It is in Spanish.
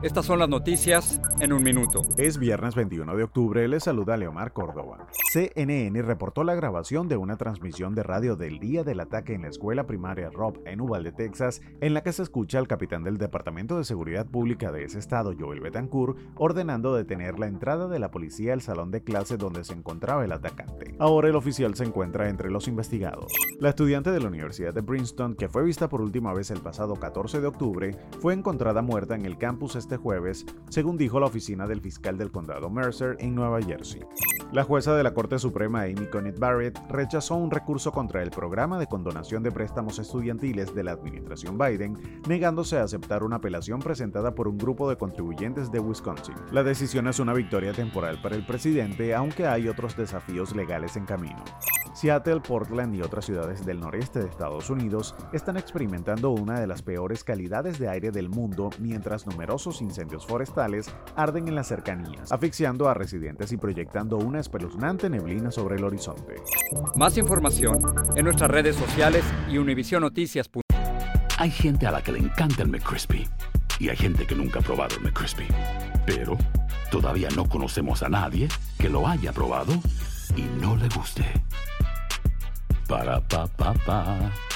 Estas son las noticias en un minuto. Es viernes 21 de octubre, le saluda Leomar Córdoba. CNN reportó la grabación de una transmisión de radio del día del ataque en la escuela primaria Rob en Uvalde, Texas, en la que se escucha al capitán del Departamento de Seguridad Pública de ese estado, Joel Betancourt, ordenando detener la entrada de la policía al salón de clase donde se encontraba el atacante. Ahora el oficial se encuentra entre los investigados. La estudiante de la Universidad de Princeton, que fue vista por última vez el pasado 14 de octubre, fue encontrada muerta en el campus este jueves, según dijo la oficina del fiscal del condado Mercer en Nueva Jersey. La jueza de la Corte Suprema Amy Coney Barrett rechazó un recurso contra el programa de condonación de préstamos estudiantiles de la administración Biden, negándose a aceptar una apelación presentada por un grupo de contribuyentes de Wisconsin. La decisión es una victoria temporal para el presidente, aunque hay otros desafíos legales en camino. Seattle, Portland y otras ciudades del noreste de Estados Unidos están experimentando una de las peores calidades de aire del mundo mientras numerosos incendios forestales arden en las cercanías, asfixiando a residentes y proyectando una espeluznante neblina sobre el horizonte. Más información en nuestras redes sociales y univisionoticias.com. Hay gente a la que le encanta el McCrispy y hay gente que nunca ha probado el McCrispy. Pero todavía no conocemos a nadie que lo haya probado y no le guste. Para pa pa pa.